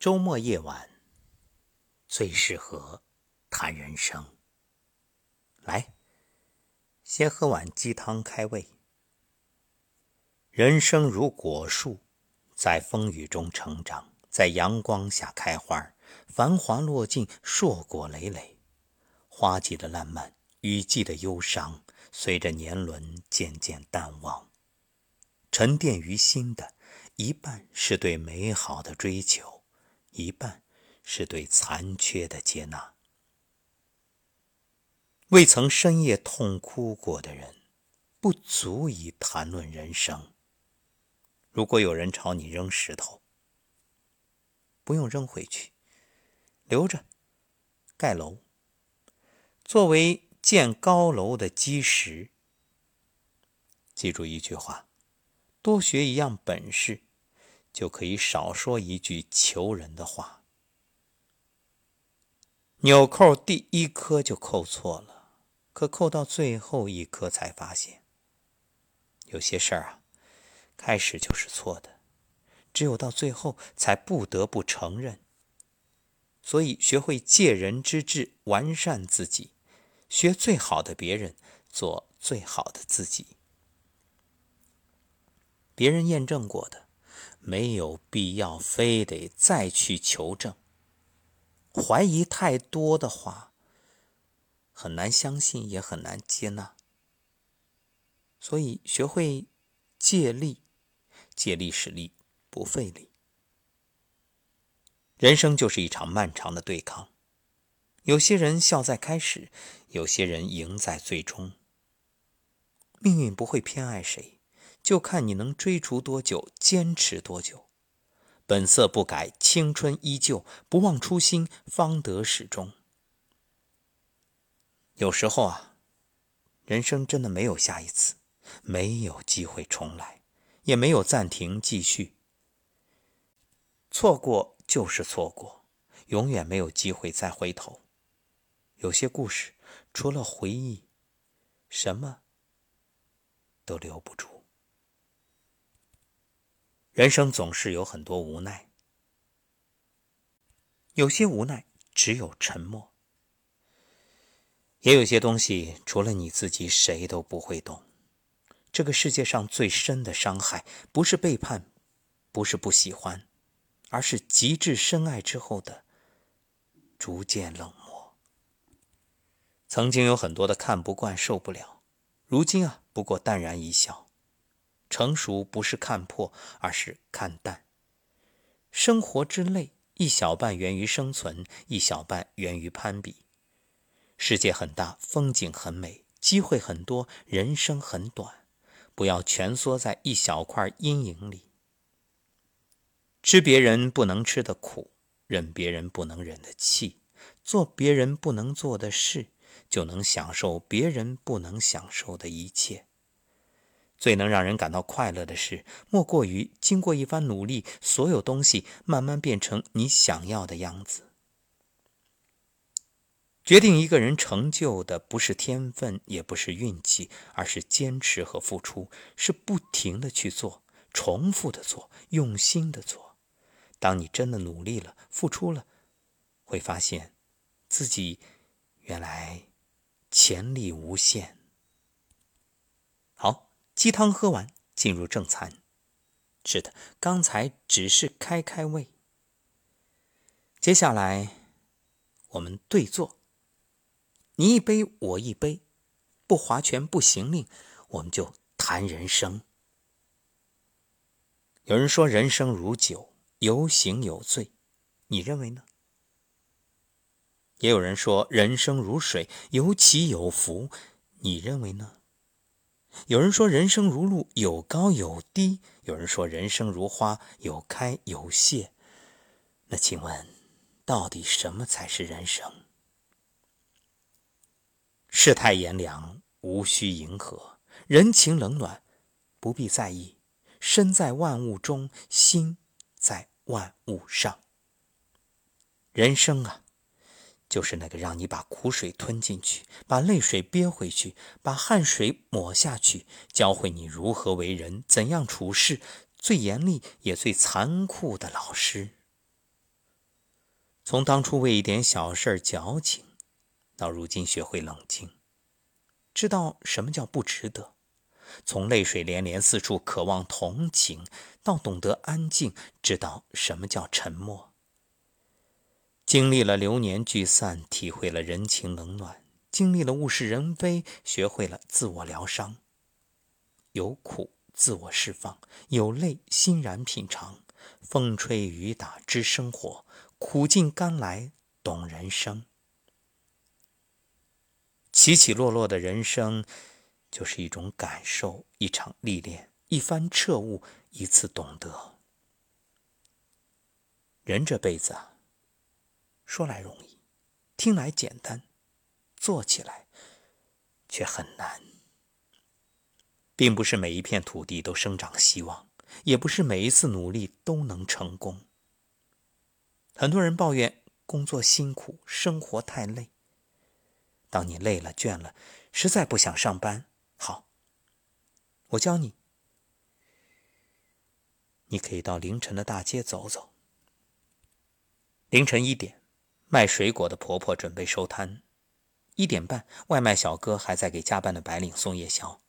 周末夜晚最适合谈人生。来，先喝碗鸡汤开胃。人生如果树，在风雨中成长，在阳光下开花，繁华落尽，硕果累累。花季的烂漫，雨季的忧伤，随着年轮渐渐淡忘。沉淀于心的一半，是对美好的追求。一半是对残缺的接纳。未曾深夜痛哭过的人，不足以谈论人生。如果有人朝你扔石头，不用扔回去，留着盖楼，作为建高楼的基石。记住一句话：多学一样本事。就可以少说一句求人的话。纽扣第一颗就扣错了，可扣到最后一颗才发现，有些事儿啊，开始就是错的，只有到最后才不得不承认。所以，学会借人之智，完善自己，学最好的别人，做最好的自己。别人验证过的。没有必要非得再去求证。怀疑太多的话，很难相信，也很难接纳。所以，学会借力，借力使力，不费力。人生就是一场漫长的对抗，有些人笑在开始，有些人赢在最终。命运不会偏爱谁。就看你能追逐多久，坚持多久。本色不改，青春依旧，不忘初心，方得始终。有时候啊，人生真的没有下一次，没有机会重来，也没有暂停继续。错过就是错过，永远没有机会再回头。有些故事，除了回忆，什么都留不住。人生总是有很多无奈，有些无奈只有沉默，也有些东西除了你自己，谁都不会懂。这个世界上最深的伤害，不是背叛，不是不喜欢，而是极致深爱之后的逐渐冷漠。曾经有很多的看不惯、受不了，如今啊，不过淡然一笑。成熟不是看破，而是看淡。生活之累，一小半源于生存，一小半源于攀比。世界很大，风景很美，机会很多，人生很短，不要蜷缩在一小块阴影里。吃别人不能吃的苦，忍别人不能忍的气，做别人不能做的事，就能享受别人不能享受的一切。最能让人感到快乐的事，莫过于经过一番努力，所有东西慢慢变成你想要的样子。决定一个人成就的，不是天分，也不是运气，而是坚持和付出，是不停的去做，重复的做，用心的做。当你真的努力了，付出了，会发现自己原来潜力无限。好。鸡汤喝完，进入正餐。是的，刚才只是开开胃。接下来，我们对坐，你一杯我一杯，不划拳不行令，我们就谈人生。有人说人生如酒，有醒有醉，你认为呢？也有人说人生如水，有起有伏，你认为呢？有人说人生如路，有高有低；有人说人生如花，有开有谢。那请问，到底什么才是人生？世态炎凉，无需迎合；人情冷暖，不必在意。身在万物中，心在万物上。人生啊！就是那个让你把苦水吞进去，把泪水憋回去，把汗水抹下去，教会你如何为人，怎样处事，最严厉也最残酷的老师。从当初为一点小事儿矫情，到如今学会冷静，知道什么叫不值得；从泪水连连四处渴望同情，到懂得安静，知道什么叫沉默。经历了流年聚散，体会了人情冷暖；经历了物是人非，学会了自我疗伤。有苦自我释放，有泪欣然品尝。风吹雨打知生活。苦尽甘来懂人生，起起落落的人生，就是一种感受，一场历练，一番彻悟，一次懂得。人这辈子啊，说来容易，听来简单，做起来却很难。并不是每一片土地都生长希望，也不是每一次努力都能成功。很多人抱怨工作辛苦，生活太累。当你累了、倦了，实在不想上班，好，我教你，你可以到凌晨的大街走走。凌晨一点，卖水果的婆婆准备收摊；一点半，外卖小哥还在给加班的白领送夜宵；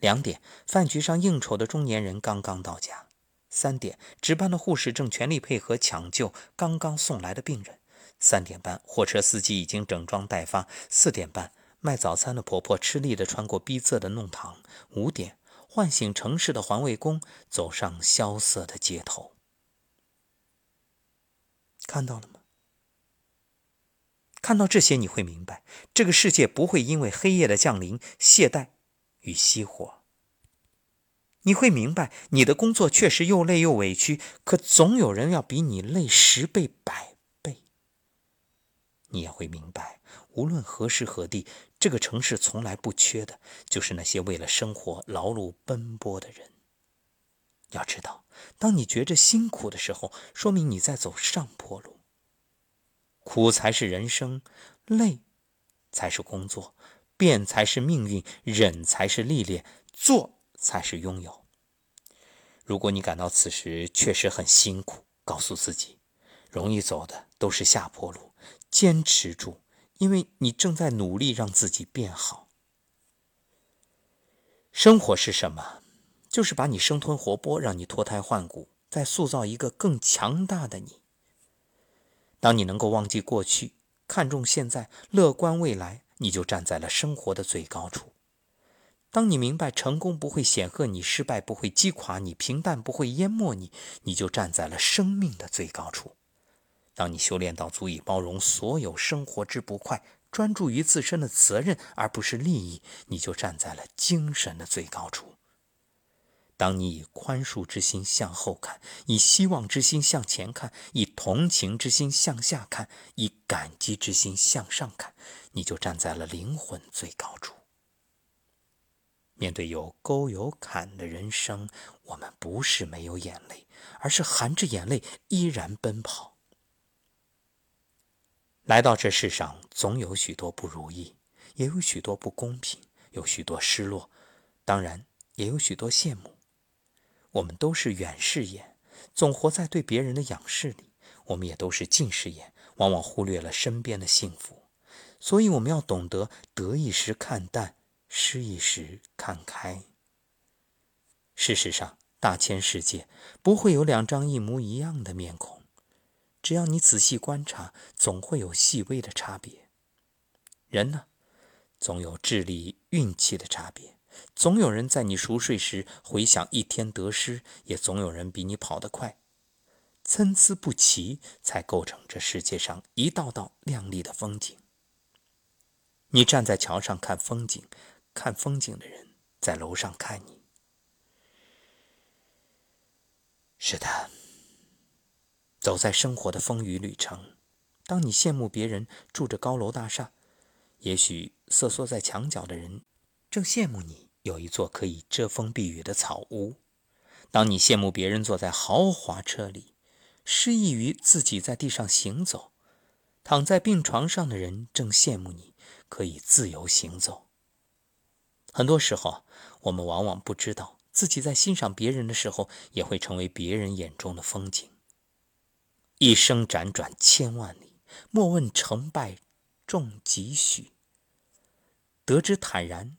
两点，饭局上应酬的中年人刚刚到家。三点，值班的护士正全力配合抢救刚刚送来的病人。三点半，货车司机已经整装待发。四点半，卖早餐的婆婆吃力地穿过逼仄的弄堂。五点，唤醒城市的环卫工走上萧瑟的街头。看到了吗？看到这些，你会明白，这个世界不会因为黑夜的降临懈怠与熄火。你会明白，你的工作确实又累又委屈，可总有人要比你累十倍百倍。你也会明白，无论何时何地，这个城市从来不缺的就是那些为了生活劳碌奔波的人。要知道，当你觉着辛苦的时候，说明你在走上坡路。苦才是人生，累才是工作，变才是命运，忍才是历练，做。才是拥有。如果你感到此时确实很辛苦，告诉自己，容易走的都是下坡路，坚持住，因为你正在努力让自己变好。生活是什么？就是把你生吞活剥，让你脱胎换骨，再塑造一个更强大的你。当你能够忘记过去，看重现在，乐观未来，你就站在了生活的最高处。当你明白成功不会显赫你，失败不会击垮你，平淡不会淹没你，你就站在了生命的最高处。当你修炼到足以包容所有生活之不快，专注于自身的责任而不是利益，你就站在了精神的最高处。当你以宽恕之心向后看，以希望之心向前看，以同情之心向下看，以感激之心向上看，你就站在了灵魂最高处。面对有沟有坎的人生，我们不是没有眼泪，而是含着眼泪依然奔跑。来到这世上，总有许多不如意，也有许多不公平，有许多失落，当然也有许多羡慕。我们都是远视眼，总活在对别人的仰视里；我们也都是近视眼，往往忽略了身边的幸福。所以，我们要懂得得一时看淡。失一时看开。事实上，大千世界不会有两张一模一样的面孔，只要你仔细观察，总会有细微的差别。人呢，总有智力、运气的差别，总有人在你熟睡时回想一天得失，也总有人比你跑得快。参差不齐，才构成这世界上一道道亮丽的风景。你站在桥上看风景。看风景的人在楼上看你。是的，走在生活的风雨旅程，当你羡慕别人住着高楼大厦，也许瑟缩在墙角的人正羡慕你有一座可以遮风避雨的草屋；当你羡慕别人坐在豪华车里，失意于自己在地上行走，躺在病床上的人正羡慕你可以自由行走。很多时候，我们往往不知道自己在欣赏别人的时候，也会成为别人眼中的风景。一生辗转千万里，莫问成败重几许。得之坦然，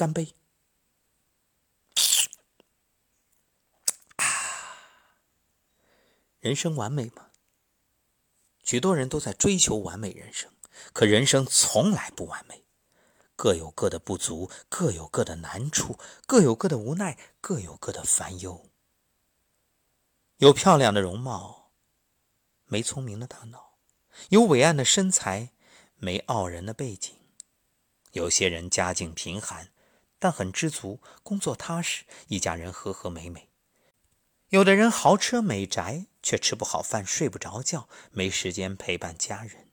干杯！人生完美吗？许多人都在追求完美人生，可人生从来不完美。各有各的不足，各有各的难处，各有各的无奈，各有各的烦忧。有漂亮的容貌，没聪明的大脑；有伟岸的身材，没傲人的背景。有些人家境贫寒，但很知足，工作踏实，一家人和和美美；有的人豪车美宅，却吃不好饭，睡不着觉，没时间陪伴家人。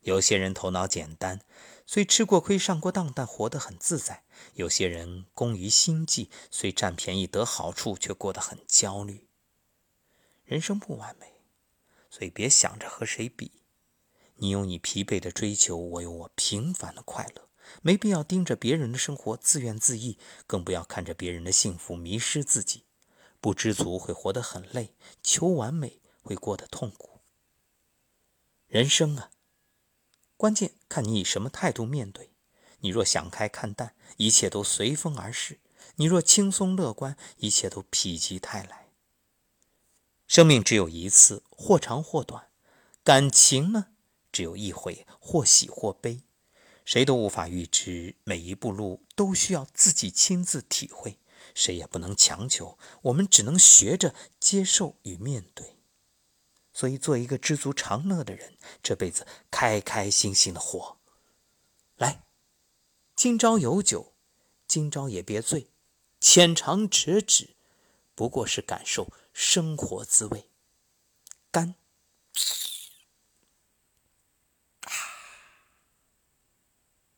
有些人头脑简单，虽吃过亏、上过当，但活得很自在；有些人工于心计，虽占便宜得好处，却过得很焦虑。人生不完美，所以别想着和谁比。你有你疲惫的追求，我有我平凡的快乐。没必要盯着别人的生活自怨自艾，更不要看着别人的幸福迷失自己。不知足会活得很累，求完美会过得痛苦。人生啊！关键看你以什么态度面对。你若想开看淡，一切都随风而逝；你若轻松乐观，一切都否极泰来。生命只有一次，或长或短；感情呢，只有一回，或喜或悲。谁都无法预知，每一步路都需要自己亲自体会，谁也不能强求。我们只能学着接受与面对。所以，做一个知足常乐的人，这辈子开开心心的活。来，今朝有酒今朝也别醉，浅尝辄止，不过是感受生活滋味。干。